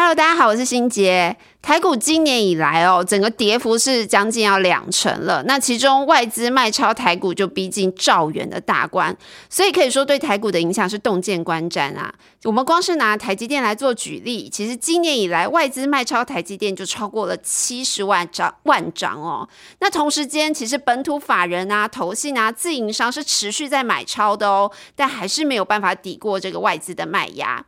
Hello，大家好，我是新杰。台股今年以来哦，整个跌幅是将近要两成了。那其中外资卖超台股就逼近兆元的大关，所以可以说对台股的影响是洞见观瞻啊。我们光是拿台积电来做举例，其实今年以来外资卖超台积电就超过了七十万张万张哦。那同时间，其实本土法人啊、投信啊、自营商是持续在买超的哦，但还是没有办法抵过这个外资的卖压。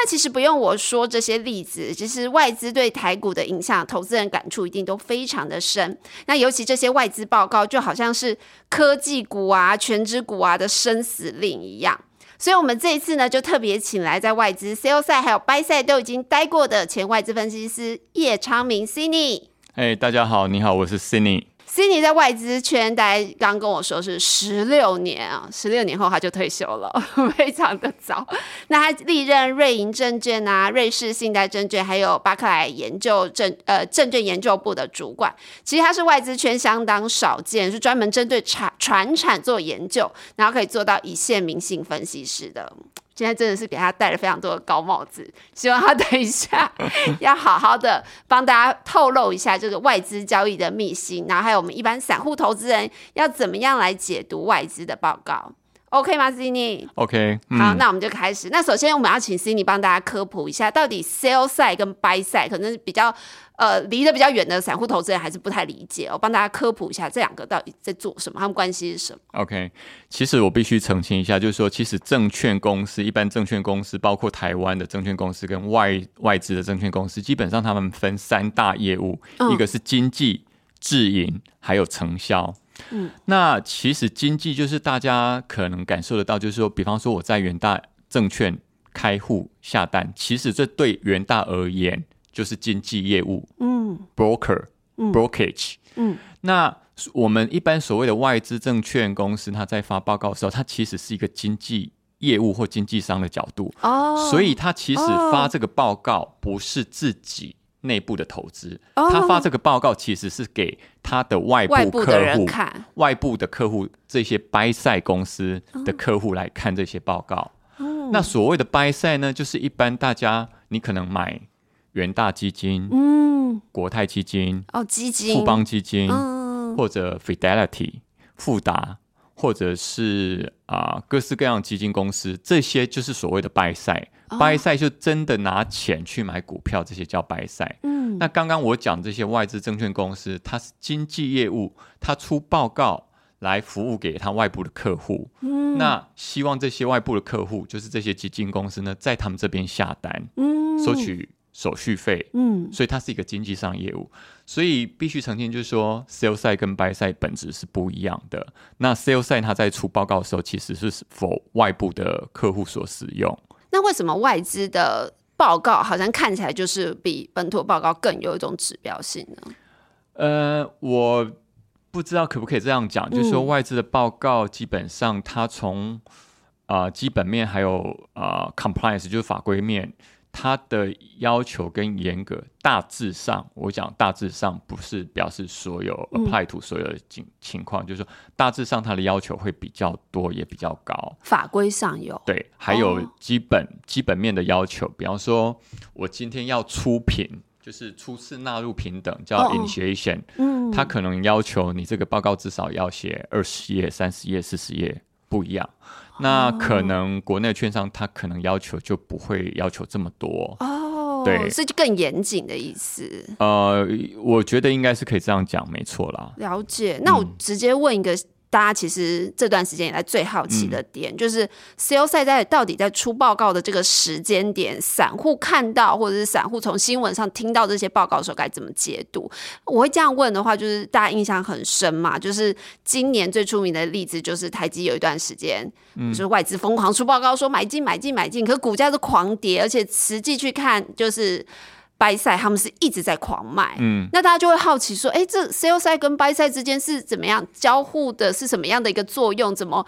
那其实不用我说这些例子，其实外资对台股的影响，投资人感触一定都非常的深。那尤其这些外资报告，就好像是科技股啊、全职股啊的生死令一样。所以，我们这一次呢，就特别请来在外资 sell 赛还有 buy 赛都已经待过的前外资分析师叶昌明 Cindy。哎，大家好，你好，我是 Cindy。C i n y 在外资圈，大家刚跟我说是十六年啊，十六年后他就退休了，非常的早。那他历任瑞银证券啊、瑞士信贷证券，还有巴克莱研究证呃证券研究部的主管。其实他是外资圈相当少见，是专门针对产船产做研究，然后可以做到一线明星分析师的。现在真的是给他戴了非常多的高帽子，希望他等一下 要好好的帮大家透露一下这个外资交易的秘辛，然后还有我们一般散户投资人要怎么样来解读外资的报告。OK 吗，Cindy？OK，好，那我们就开始。那首先我们要请 Cindy 帮大家科普一下，到底 sell side 跟 buy side 可能比较呃离得比较远的散户投资人还是不太理解。我帮大家科普一下这两个到底在做什么，他们关系是什么？OK，其实我必须澄清一下，就是说，其实证券公司一般证券公司，包括台湾的证券公司跟外外资的证券公司，基本上他们分三大业务，一个是经济、自营，还有承销。嗯，那其实经济就是大家可能感受得到，就是说，比方说我在元大证券开户下单，其实这对元大而言就是经济业务，嗯，broker，brokerage，嗯，那我们一般所谓的外资证券公司，它在发报告的时候，它其实是一个经济业务或经纪商的角度，哦，所以它其实发这个报告不是自己。内部的投资，他发这个报告其实是给他的外部客户看，外部的客户这些 buy 赛公司的客户来看这些报告。那所谓的 buy 赛呢，就是一般大家你可能买元大基金、嗯，国泰基金、哦基金、富邦基金，或者 Fidelity、富达。或者是啊，各式各样基金公司，这些就是所谓的 buy 赛，buy 赛就真的拿钱去买股票，这些叫 buy 赛。嗯，那刚刚我讲这些外资证券公司，它是经纪业务，它出报告来服务给它外部的客户。嗯，那希望这些外部的客户，就是这些基金公司呢，在他们这边下单，嗯，收取。手续费，嗯，所以它是一个经济上业务，所以必须澄清，就是说，sell side 跟 buy side 本质是不一样的。那 sell side 它在出报告的时候，其实是否外部的客户所使用。那为什么外资的报告好像看起来就是比本土报告更有一种指标性呢？呃，我不知道可不可以这样讲，就是说外资的报告基本上它从啊基本面还有啊 compliance 就是法规面。它的要求跟严格，大致上，我讲大致上不是表示所有 apply to 所有的情情况，就是说大致上它的要求会比较多，也比较高。法规上有。对，还有基本基本面的要求，比方说我今天要出品，就是初次纳入平等叫 initiation，嗯，它可能要求你这个报告至少要写二十页、三十页、四十页，不一样。那可能国内券商他可能要求就不会要求这么多哦，对，所以就更严谨的意思。呃，我觉得应该是可以这样讲，没错啦。了解，那我直接问一个。大家其实这段时间以来最好奇的点，就是赛在到底在出报告的这个时间点，散户看到或者是散户从新闻上听到这些报告的时候该怎么解读？我会这样问的话，就是大家印象很深嘛，就是今年最出名的例子就是台积有一段时间，就是外资疯狂出报告说买进买进买进，可股价是狂跌，而且实际去看就是。掰赛他们是一直在狂卖，嗯，那大家就会好奇说，哎，这 sell 赛跟掰赛之间是怎么样交互的？是什么样的一个作用？怎么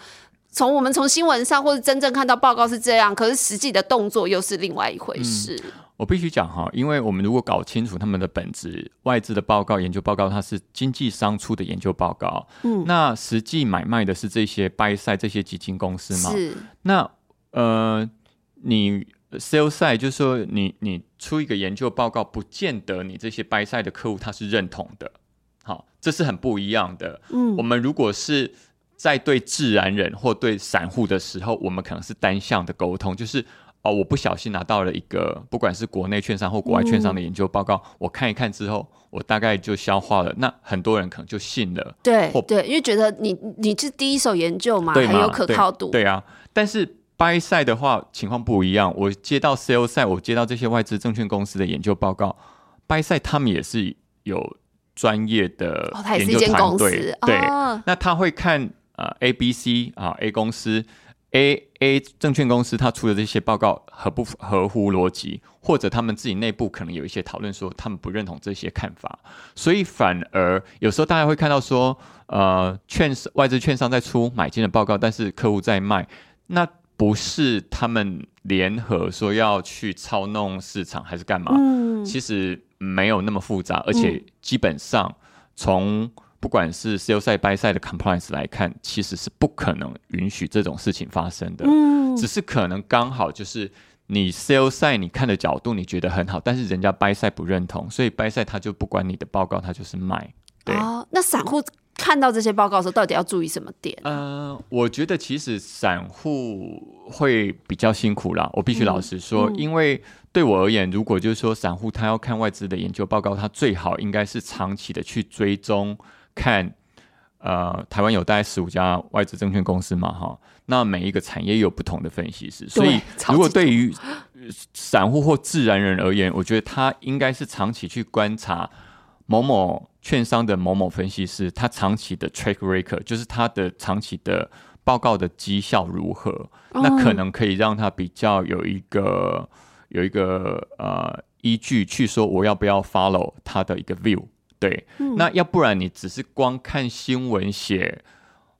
从我们从新闻上或者真正看到报告是这样，可是实际的动作又是另外一回事。我必须讲哈，因为我们如果搞清楚他们的本质，外资的报告、研究报告，它是经纪商出的研究报告，嗯，那实际买卖的是这些 buy side 这些基金公司嘛？是。那呃，你 sell side 就是说，你你出一个研究报告，不见得你这些 buy side 的客户他是认同的。好，这是很不一样的。嗯，我们如果是在对自然人或对散户的时候，我们可能是单向的沟通，就是。哦，我不小心拿到了一个，不管是国内券商或国外券商的研究报告，我看一看之后，我大概就消化了。那很多人可能就信了，对，对，因为觉得你你是第一手研究嘛，很有可靠度。对啊，但是 buy side 的话情况不一样。我接到 sell side，我接到这些外资证券公司的研究报告，buy side 他们也是有专业的研究团队，对，那他会看呃 A、B、C 啊 A 公司。A A 证券公司他出的这些报告合不合乎逻辑，或者他们自己内部可能有一些讨论，说他们不认同这些看法，所以反而有时候大家会看到说，呃，券外资券商在出买进的报告，但是客户在卖，那不是他们联合说要去操弄市场还是干嘛？嗯，其实没有那么复杂，而且基本上从。不管是 sell side buy side 的 compliance 来看，其实是不可能允许这种事情发生的。嗯，只是可能刚好就是你 sell side 你看的角度你觉得很好，但是人家 buy side 不认同，所以 buy side 他就不管你的报告，他就是卖。对，那散户看到这些报告的时候，到底要注意什么点？呃，我觉得其实散户会比较辛苦啦，我必须老实说，因为。对我而言，如果就是说散户他要看外资的研究报告，他最好应该是长期的去追踪看，呃，台湾有大概十五家外资证券公司嘛，哈，那每一个产业有不同的分析师，所以如果对于散户或自然人而言，我觉得他应该是长期去观察某某券商的某某分析师，他长期的 track record，就是他的长期的报告的绩效如何，那可能可以让他比较有一个。有一个呃依据去说我要不要 follow 他的一个 view，对，那要不然你只是光看新闻写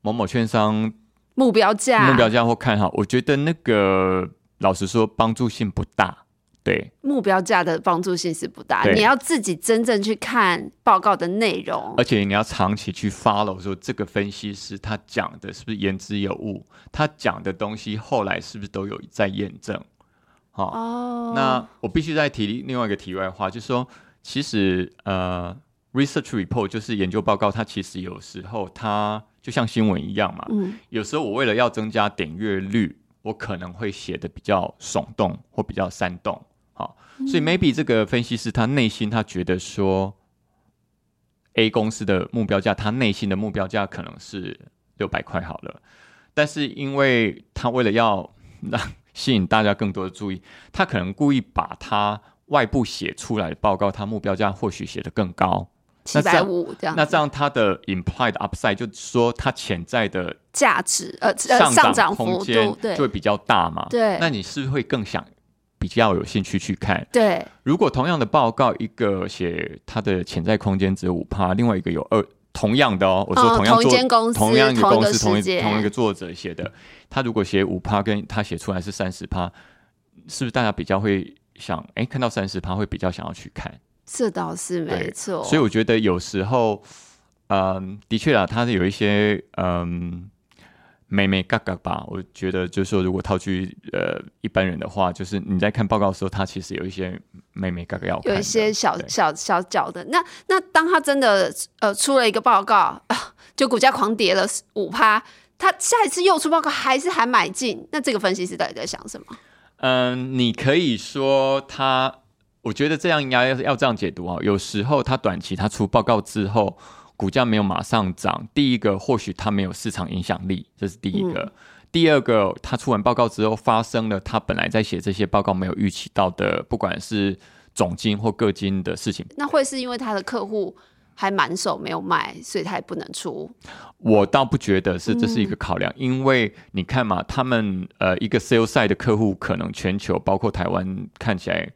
某某券商目标价。目标价或看好，我觉得那个老实说帮助性不大，对，目标价的帮助性是不大，你要自己真正去看报告的内容，而且你要长期去 follow 说这个分析师他讲的是不是言之有物，他讲的东西后来是不是都有在验证。好，那我必须再提另外一个题外话，就是说，其实呃，research report 就是研究报告，它其实有时候它就像新闻一样嘛。嗯。有时候我为了要增加点阅率，我可能会写的比较耸动或比较煽动。好，所以 maybe 这个分析师他内心他觉得说，A 公司的目标价，他内心的目标价可能是六百块好了，但是因为他为了要让 吸引大家更多的注意，他可能故意把他外部写出来的报告，他目标价或许写的更高，七百五这样。那这样他的 implied upside 就说他潜在的价值呃上涨空间就会比较大嘛？对。那你是会更想比较有兴趣去看？对。如果同样的报告，一个写它的潜在空间只有五趴，另外一个有二。同样的哦，我说同样做同样一个公司同一同一个作者写的，他如果写五趴，跟他写出来是三十趴，是不是大家比较会想？哎，看到三十趴会比较想要去看？这倒是没错。所以我觉得有时候，嗯，的确啊，他是有一些嗯。美美嘎嘎吧，我觉得就是说，如果套去呃一般人的话，就是你在看报告的时候，他其实有一些美美嘎嘎要有一些小小小角的。那那当他真的呃出了一个报告，就股价狂跌了五趴，他下一次又出报告还是还买进，那这个分析师到底在想什么？嗯，你可以说他，我觉得这样应该要要这样解读啊。有时候他短期他出报告之后。股价没有马上涨，第一个或许它没有市场影响力，这是第一个。第二个，他出完报告之后发生了他本来在写这些报告没有预期到的，不管是总金或个金的事情。那会是因为他的客户还满手没有卖，所以他也不能出？我倒不觉得是这是一个考量，因为你看嘛，他们呃一个 sales side 的客户可能全球包括台湾看起来。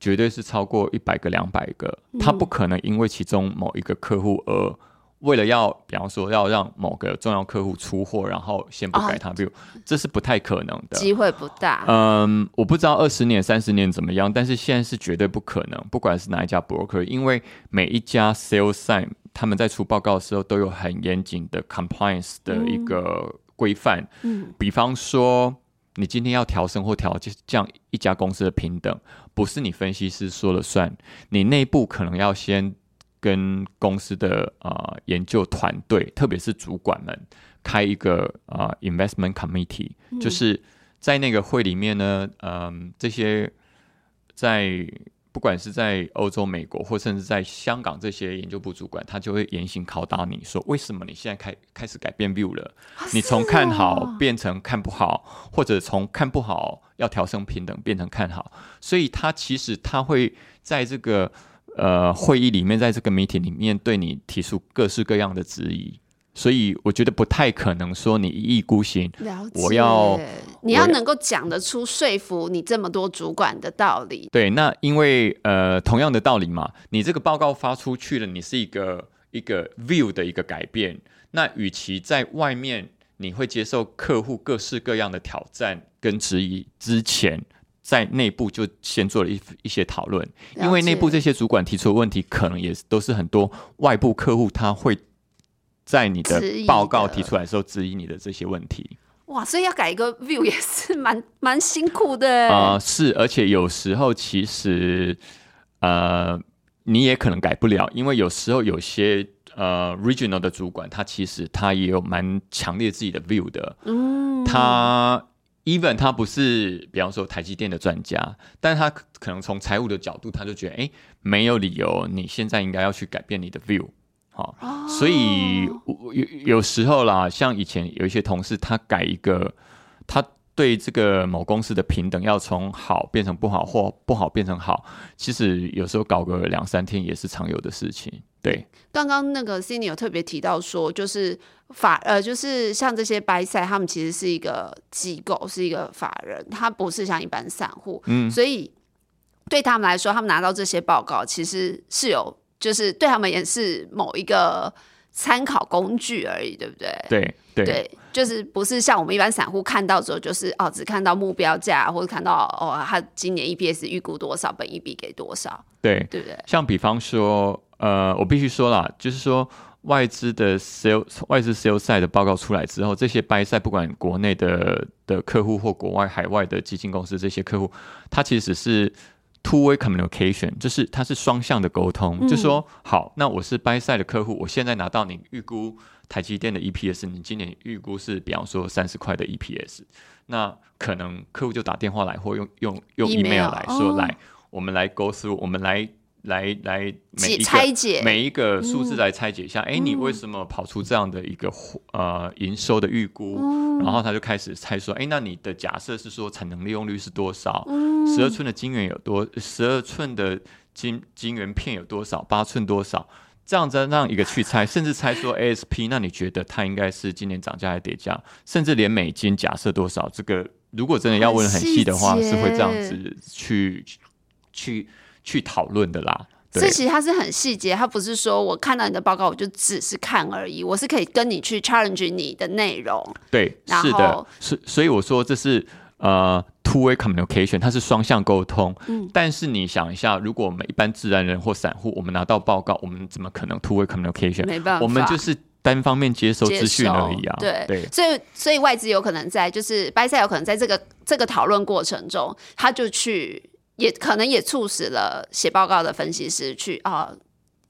绝对是超过一百个、两百个，他不可能因为其中某一个客户而为了要，比方说要让某个重要客户出货，然后先不改他 view，这是不太可能的，机会不大。嗯，我不知道二十年、三十年怎么样，但是现在是绝对不可能。不管是哪一家 broker，因为每一家 sales sign 他们在出报告的时候都有很严谨的 compliance 的一个规范。嗯，比方说你今天要调升或调降一家公司的平等，不是你分析师说了算，你内部可能要先。跟公司的啊研究团队，特别是主管们开一个啊 investment committee，就是在那个会里面呢，嗯，这些在不管是在欧洲、美国，或甚至在香港这些研究部主管，他就会严刑拷打你说，为什么你现在开开始改变 view 了？你从看好变成看不好，或者从看不好要调升平等变成看好，所以他其实他会在这个。呃，会议里面，在这个媒体里面对你提出各式各样的质疑，所以我觉得不太可能说你一意孤行。我要你要能够讲得出说服你这么多主管的道理。对，那因为呃，同样的道理嘛，你这个报告发出去了，你是一个一个 view 的一个改变。那与其在外面你会接受客户各式各样的挑战跟质疑之前。在内部就先做了一一些讨论，因为内部这些主管提出的问题，可能也都是很多外部客户他会在你的报告提出来的时候质疑你的这些问题。哇，所以要改一个 view 也是蛮蛮辛苦的啊。是，而且有时候其实呃你也可能改不了，因为有时候有些呃 regional 的主管他其实他也有蛮强烈自己的 view 的，嗯，他。even 他不是，比方说台积电的专家，但他可能从财务的角度，他就觉得，哎，没有理由你现在应该要去改变你的 view，好，所以有有时候啦，像以前有一些同事，他改一个，他对这个某公司的平等要从好变成不好，或不好变成好，其实有时候搞个两三天也是常有的事情。对，刚刚那个 Cindy 有特别提到说，就是法呃，就是像这些白赛，他们其实是一个机构，是一个法人，他不是像一般散户，嗯，所以对他们来说，他们拿到这些报告，其实是有，就是对他们也是某一个参考工具而已，对不对？对对，就是不是像我们一般散户看到之后，就是哦，只看到目标价，或者看到哦，他今年 EPS 预估多少，本一笔给多少，对对不对？像比方说。呃，我必须说啦，就是说外资的 sales 外资 sales 赛的报告出来之后，这些 buy 赛不管国内的的客户或国外海外的基金公司这些客户，他其实是 two way communication，就是它是双向的沟通，就说好，那我是 buy 赛的客户，我现在拿到你预估台积电的 EPS，你今年预估是比方说三十块的 EPS，那可能客户就打电话来或用用用 email 来说，来我们来 go through，我们来。来来，每一个每一个数字来拆解一下，哎，你为什么跑出这样的一个呃营收的预估？然后他就开始猜说，哎，那你的假设是说产能利用率是多少？十二寸的晶圆有多？十二寸的晶晶圆片有多少？八寸多少？这样子让一个去猜，甚至猜说 ASP，那你觉得它应该是今年涨价还是跌价？甚至连美金假设多少？这个如果真的要问很细的话，是会这样子去去。去讨论的啦，这其实它是很细节，它不是说我看到你的报告我就只是看而已，我是可以跟你去 challenge 你的内容。对，是的，是所以我说这是呃 two way communication，它是双向沟通。嗯，但是你想一下，如果我们一般自然人或散户，我们拿到报告，我们怎么可能 two way communication？没办法，我们就是单方面接收资讯而已啊。对对，所以所以外资有可能在就是掰赛有可能在这个这个讨论过程中，他就去。也可能也促使了写报告的分析师去啊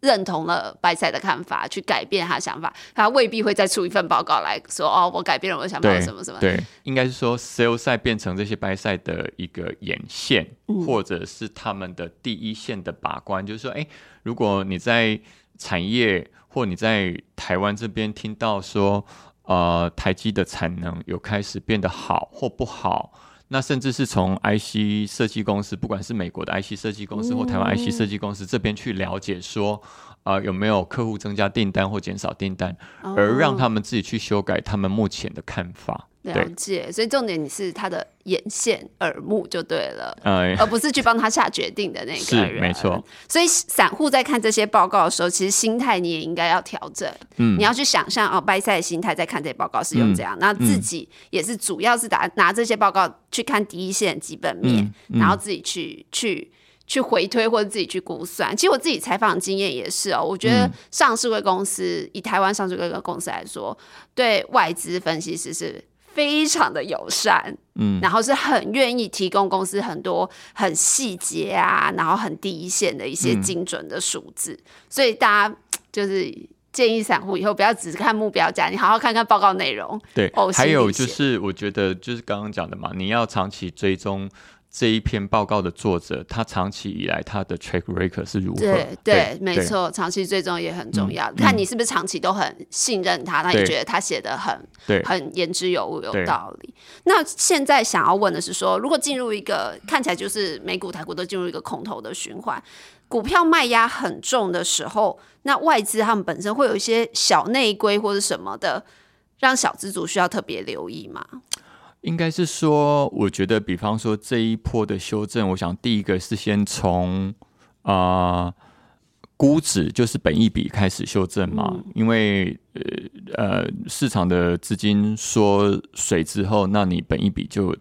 认同了白赛的看法，去改变他想法。他未必会再出一份报告来说哦，我改变了我的想法，什么什么。对，应该是说 sales 赛变成这些白赛的一个眼线，或者是他们的第一线的把关。就是说，哎，如果你在产业或你在台湾这边听到说，呃，台积的产能有开始变得好或不好。那甚至是从 IC 设计公司，不管是美国的 IC 设计公司或台湾 IC 设计公司这边去了解，说啊有没有客户增加订单或减少订单，而让他们自己去修改他们目前的看法。了解，所以重点你是他的眼线、耳目就对了，呃，而不是去帮他下决定的那个是人。没错。所以散户在看这些报告的时候，其实心态你也应该要调整。嗯你要去想象哦，掰赛的心态在看这些报告是用这样，嗯那、自己也是主要是拿拿这些报告去看第一线基本面，嗯嗯然后自己去去。去回推或者自己去估算，其实我自己采访经验也是哦。我觉得嗯上市贵公司、以台湾上市贵公司来说，对外资分析师是非常的友善，嗯。然后是很愿意提供公司很多很细节啊，然后很第一线的一些嗯。精准的数字，所以大家就是建议散户以后不要只看目标价，你好好看看报告内容。对还有就是，我觉得就是刚刚讲的嘛，你要长期追踪这一篇报告的作者，他长期以来他的 track record 是如何？对对，没对。错，长期追踪也很重要。嗯看你是不是长期都很信任他，那你对觉得他写的很对，很言之有物、有道理。那现在想要问的是说，如果进入一个看起来就是美股、台股都进入一个空头的循环，股票卖压很重的时候，那外资他们本身会有一些小内规或者什么的，让小资族需要特别留意吗？应该是说，我觉得，比方说这一波的修正，我想第一个是先从啊、呃估值，就是本益比开始修正嘛，嗯因为呃呃市场的资金缩水之后，那你本益比就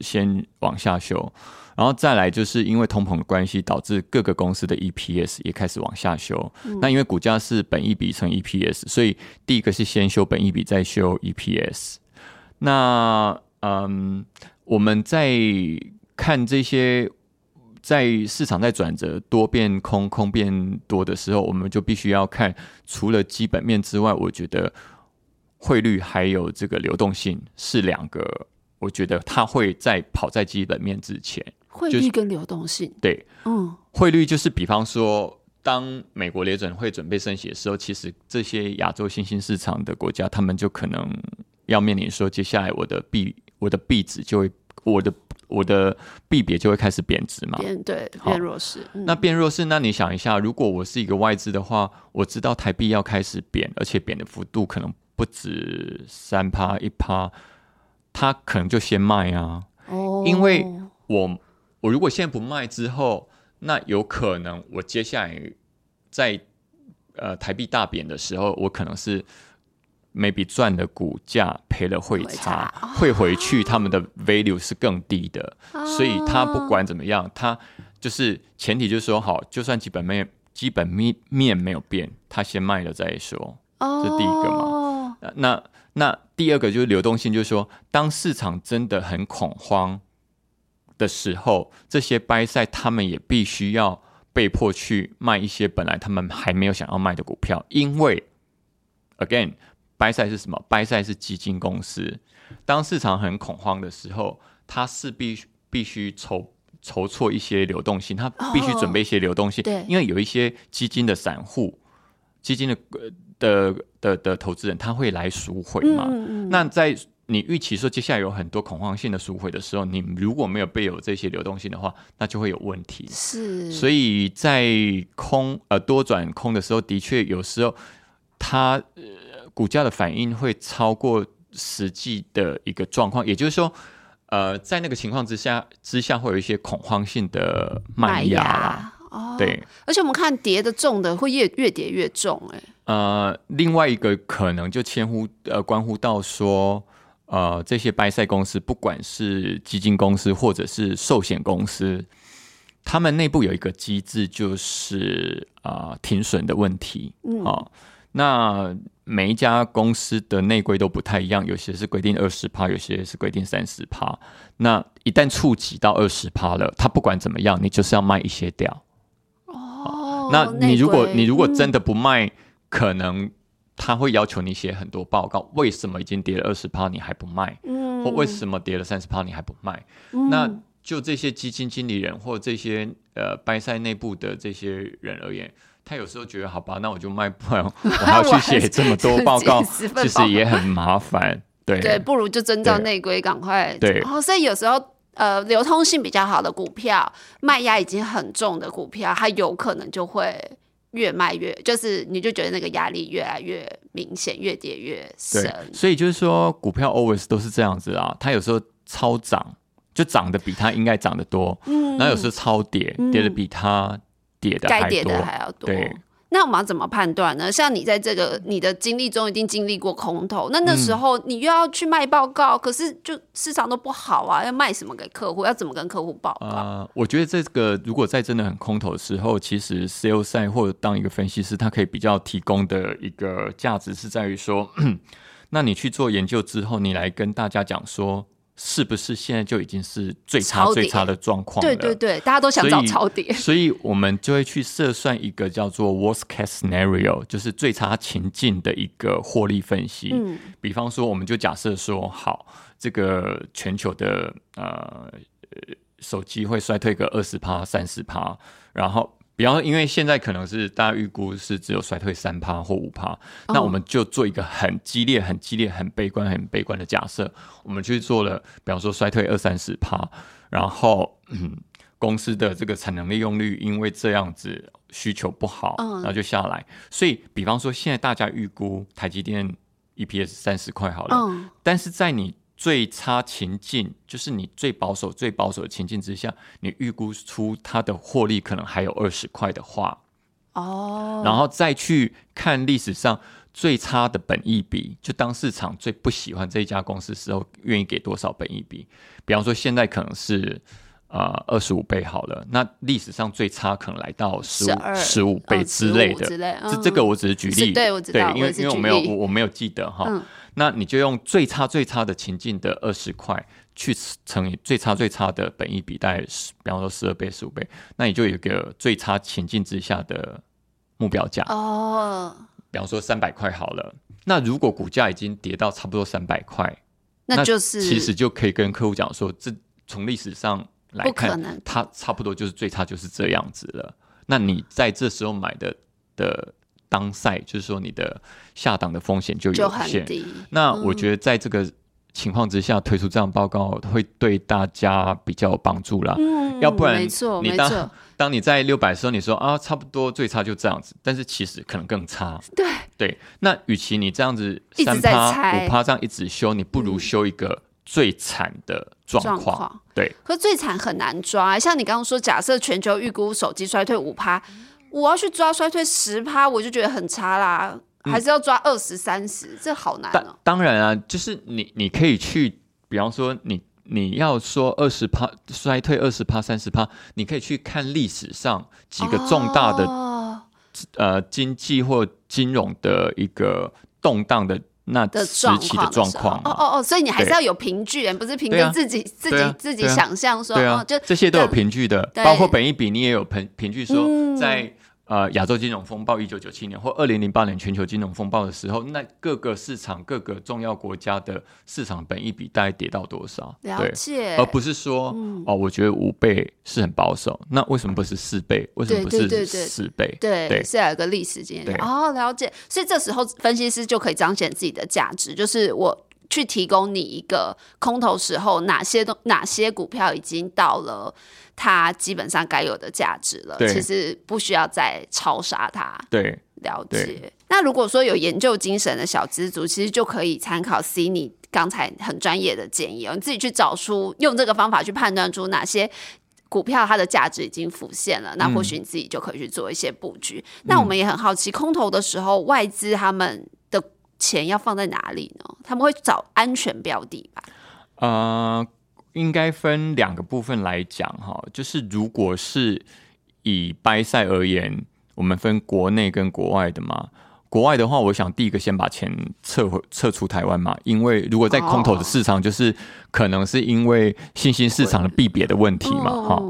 先往下修。然后再来就是因为通膨的关系，导致各个公司的 EPS 也开始往下修。那因为股价是本益比乘 EPS，所以第一个是先修本益比，再修 EPS。那嗯，我们在看这些在市场在转折多变空，空变多的时候，我们就必须要看除了基本面之外，我觉得汇率还有这个流动性是两个，我觉得它会在跑在基本面之前。汇率跟流动性，对，嗯，汇率就是比方说，当美国联准会准备升息的时候，其实这些亚洲新兴市场的国家，他们就可能要面临说，接下来我的币我的币值就会我的我的币别就会开始贬值嘛。变对变弱势，嗯那变弱势，那你想一下，如果我是一个外资的话，我知道台币要开始贬，而且贬的幅度可能不止三趴一趴，他可能就先卖啊。哦，因为我我如果现在不卖之后，那有可能我接下来在呃台币大贬的时候，我可能是 maybe 赚的股价赔了汇汇差差，汇回去他们的 value 是更低的，所以它哦不管怎么样，他就是前提就是说好，就算基本面基本面面没有变，他先卖了再说。哦，这第一个嘛。那那那第二个就是流动性，就是说，当市场真的很恐慌的时候，这些掰赛他们也必须要被迫去卖一些本来他们还没有想要卖的股票，因为 again，掰赛是什么？掰赛是基金公司，当市场很恐慌的时候，它势必必须筹。筹措一些流动性，它必须准备一些流动性，对因为有一些基金的散户，基金的呃的的的投资人，他会来赎回嘛。嗯嗯那在你预期说接下来有很多恐慌性的赎回的时候，你如果没有备有这些流动性的话，那就会有问题。是，所以在空呃多转空的时候，的确有时候它呃股价的反应会超过实际的一个状况，也就是说。呃，在那个情况之下，之下会有一些恐慌性的卖压啦。哦，对，而且我们看跌的重的会越越跌越重、哎，呃，另外一个可能就牵乎呃关乎到说，呃，这些掰赛公司，不管是基金公司或者是寿险公司，他们内部有一个机制，就是啊、呃停损的问题。嗯哦，那每一家公司的内规都不太一样，有些是规定二十趴，有些是规定三十趴。那一旦触及到二十趴了，它不管怎么样，你就是要卖一些掉。哦，那你如果你如果真嗯的不卖，可能他会要求你写很多报告，为什么已经跌了二十趴你还不卖，嗯或为什么跌了三十趴你还不卖？嗯那就这些基金经理人或这些呃掰赛内部的这些人而言，他有时候觉得好吧，那我就卖，不然我 还要去写这么多报告，其实也很麻烦。对对，不如就遵照对内规，赶快对然后所以有时候。呃，流通性比较好的股票，卖压已经很重的股票，它有可能就会越卖越，就是你就觉得那个压力越来越明显，越跌越深。所以就是说，股票 always 都是这样子啊，它有时候超涨，就涨得比它应该涨得多，嗯，然后有时候超跌，跌得比它跌的该跌的还要多，对。那我们要怎么判断呢？像你在这个你的经历中，一定经历过空头。那那时候你又要去卖报告，可是就市场都不好啊，要卖什么给客户？要怎么跟客户报告？呃，我觉得这个如果在真的很空头的时候，其实 sales 或者当一个分析师，他可以比较提供的一个价值是在于说，那你去做研究之后，你来跟大家讲说。是不是现在就已经是最差最差的状况了？对对对，大家都想找超跌，所以我们就会去测算一个叫做 worst case scenario，就是最差情境的一个获利分析。嗯，比方说，我们就假设说，好，这个全球的呃手机会衰退个二十趴、三十趴，然后。比方说，因为现在可能是大家预估是只有衰退三趴或五趴，那我们就做一个很激烈、很激烈、很悲观、很悲观的假设，我们去做了，比方说衰退二三十趴，然后嗯公司的这个产能利用率因为这样子需求不好，然后就下来。所以，比方说现在大家预估台积电 EPS 三十块好了，但是在你。最差情境就是你最保守、最保守的情境之下，你预估出它的获利可能还有二十块的话，哦，然后再去看历史上最差的本益比，就当市场最不喜欢这一家公司时候，愿意给多少本益比？比方说现在可能是呃二十五倍好了，那历史上最差可能来到十五十五倍之类的，这这个我只是举例，对，我知道，因为因为我没有我我没有记得哈。那你就用最差最差的情境的二十块去乘以最差最差的本益比，大概十，比方说十二倍、十五倍，那你就有一个最差情境之下的目标价哦。比方说三百块好了，那如果股价已经跌到差不多三百块，那就是其实就可以跟客户讲说，这从历史上来看，它差不多就是最差就是这样子了。那你在这时候买的的。当赛就是说你的下档的风险就有限，那我觉得在这个情况之下推出这样报告会对大家比较有帮助啦。嗯，要不然没错，你当当你在六百的时候，你说啊差不多最差就这样子，但是其实可能更差。对对，那与其你这样子三趴五趴这样一直修，你不如修一个最惨的状况。对，可最惨很难抓，像你刚刚说，假设全球预估手机衰退五趴。我要去抓衰退十趴，我就觉得很差啦，还是要抓二十三十，这好难哦。当然啊，就是你你可以去，比方说你你要说二十趴衰退二十趴三十趴，你可以去看历史上几个重大的呃经济或金融的一个动荡的那时期的状况。哦哦哦，所以你还是要有凭据，不是凭着自己自己自己想象说，哦，就这些都有凭据的，包括本一比你也有凭凭据说在。呃，亚洲金融风暴一九九七年或二零零八年全球金融风暴的时候，那各个市场各个重要国家的市场本益比大概跌到多少？了解，而不是说哦，我觉得五倍是很保守，那为什么不是四倍？为什么不是四倍？对，是有个历史经验。哦，了解。所以这时候分析师就可以彰显自己的价值，就是我去提供你一个空头时候哪些东哪些股票已经到了。它基本上该有的价值了，其实不需要再超杀它。对，了解。那如果说有研究精神的小资族，其实就可以参考 C 你刚才很专业的建议哦，你自己去找出用这个方法去判断出哪些股票它的价值已经浮现了，那或许你自己就可以去做一些布局。那我们也很好奇，空头的时候外资他们的钱要放在哪里呢？他们会找安全标的吧？啊。应该分两个部分来讲哈，就是如果是以掰赛而言，我们分国内跟国外的嘛。国外的话，我想第一个先把钱撤回撤出台湾嘛，因为如果在空头的市场，就是可能是因为新兴市场的币别的问题嘛哈。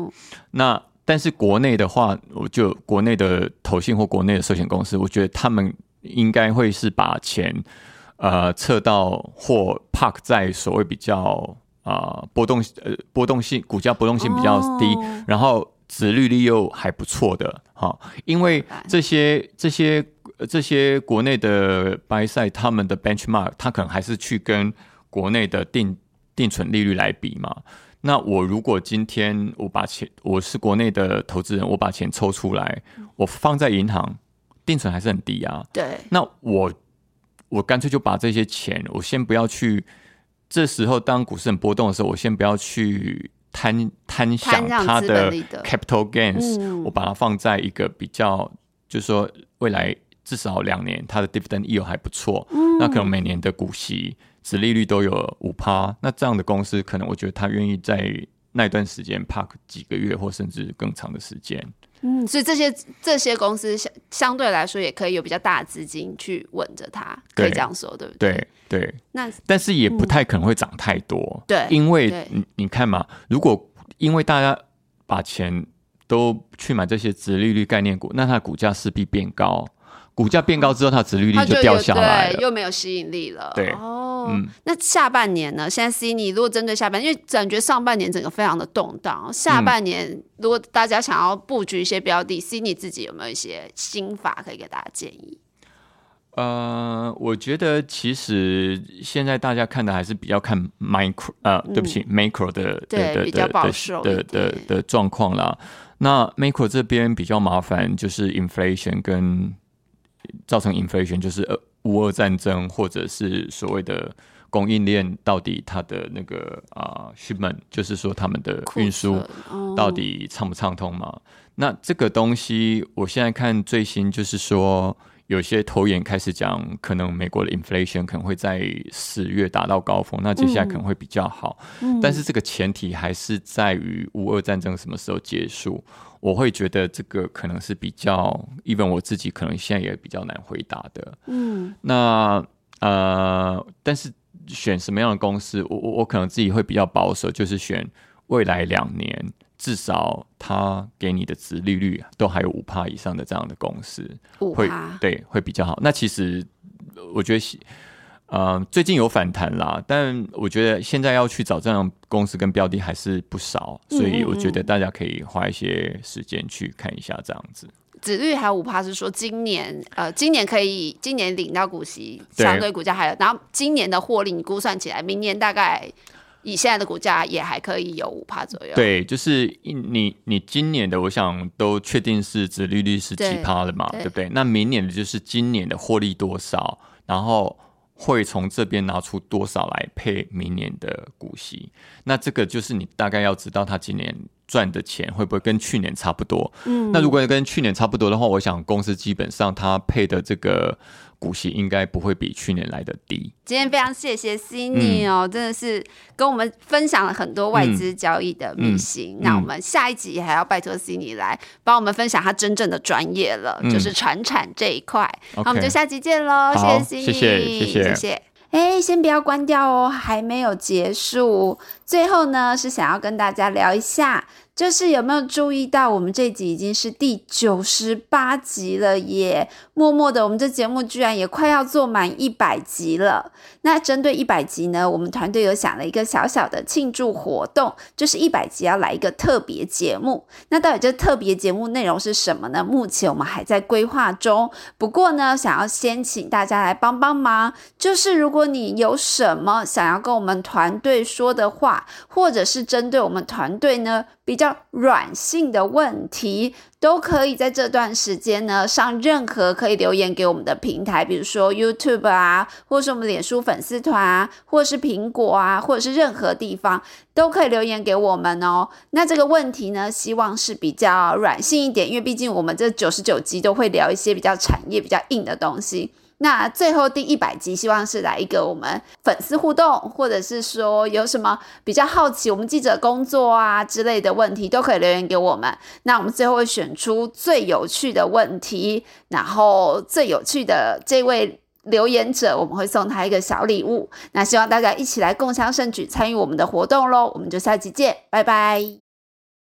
那但是国内的话，我就国内的投信或国内的寿险公司，我觉得他们应该会是把钱呃撤到或 park 在所谓比较。啊，波动呃波动性股价波动性比较低，然后殖利率又还不错的哈，因为这些这些这些国内的 buy side 他们的 benchmark，他可能还是去跟国内的定定存利率来比嘛。那我如果今天我把钱，我是国内的投资人，我把钱抽出来，我放在银行，定存还是很低啊。对，那我我干脆就把这些钱，我先不要去。这时候当股市很波动的时候，我先不要去贪贪想它的 capital gains，我把它放在一个比较，就是说未来至少两年它的 dividend yield 还不错，那可能每年的股息、殖利率都有五趴，那这样的公司可能我觉得他愿意在那段时间 park 几个月或甚至更长的时间。嗯，所以这些这些公司相相对来说也可以有比较大的资金去稳着它，可以这样说，对不对？对对。那但是也不太可能会涨太多，对，因为你你看嘛，如果因为大家把钱都去买这些直利率概念股，那它的股价势必变高。股价变高之后，它殖利率就掉下来了，又没有吸引力了。对，哦，那下半年呢？现在 C 你如果针对下半，因为感觉上半年整个非常的动荡，下半年如果大家想要布局一些标的，C 你自己有没有一些心法可以给大家建议？呃，我觉得其实现在大家看的还是比较看 micro，呃，对不起，macro 的对比较保守的的的状况啦。那 macro 这边比较麻烦，就是 inflation 跟造成 inflation 就是呃，乌俄战争或者是所谓的供应链到底它的那个啊 shipment，就是说他们的运输到底畅不畅通嘛？那这个东西我现在看最新就是说，有些投研开始讲，可能美国的 inflation 可能会在十月达到高峰，那接下来可能会比较好。但是这个前提还是在于乌俄战争什么时候结束。我会觉得这个可能是比较，even 我自己可能现在也比较难回答的。嗯，那呃，但是选什么样的公司，我我我可能自己会比较保守，就是选未来两年至少它给你的值利率都还有五帕以上的这样的公司，会对会比较好。那其实我觉得。呃，最近有反弹啦，但我觉得现在要去找这样公司跟标的还是不少，所以我觉得大家可以花一些时间去看一下这样子。子率还有五趴是说今年呃，今年可以今年领到股息，相对股价还有，然后今年的获利你估算起来，明年大概以现在的股价也还可以有五趴左右。对，就是你你今年的，我想都确定是子利率是几趴了嘛，对不对？那明年的就是今年的获利多少，然后。会从这边拿出多少来配明年的股息？那这个就是你大概要知道他今年赚的钱会不会跟去年差不多。嗯，那如果跟去年差不多的话，我想公司基本上它配的这个。股息应该不会比去年来的低。今天非常谢谢 Cindy 哦，真的是跟我们分享了很多外资交易的秘辛。那我们下一集还要拜托 Cindy 来帮我们分享他真正的专业了，就是传产这一块。那我们就下集见喽，谢谢 Cindy，谢谢谢谢。哎，先不要关掉哦，还没有结束。最后呢，是想要跟大家聊一下。就是有没有注意到，我们这集已经是第九十八集了耶！默默的，我们这节目居然也快要做满一百集了。那针对一百集呢，我们团队有想了一个小小的庆祝活动，就是一百集要来一个特别节目。那到底这特别节目内容是什么呢？目前我们还在规划中。不过呢，想要先请大家来帮帮忙，就是如果你有什么想要跟我们团队说的话，或者是针对我们团队呢？比较软性的问题，都可以在这段时间呢上任何可以留言给我们的平台，比如说 YouTube 啊，或者是我们脸书粉丝团啊，或者是苹果啊，或者是任何地方都可以留言给我们哦。那这个问题呢，希望是比较软性一点，因为毕竟我们这九十九集都会聊一些比较产业比较硬的东西。那最后第一百集，希望是来一个我们粉丝互动，或者是说有什么比较好奇我们记者工作啊之类的问题，都可以留言给我们。那我们最后会选出最有趣的问题，然后最有趣的这位留言者，我们会送他一个小礼物。那希望大家一起来共襄盛举，参与我们的活动喽！我们就下期见，拜拜。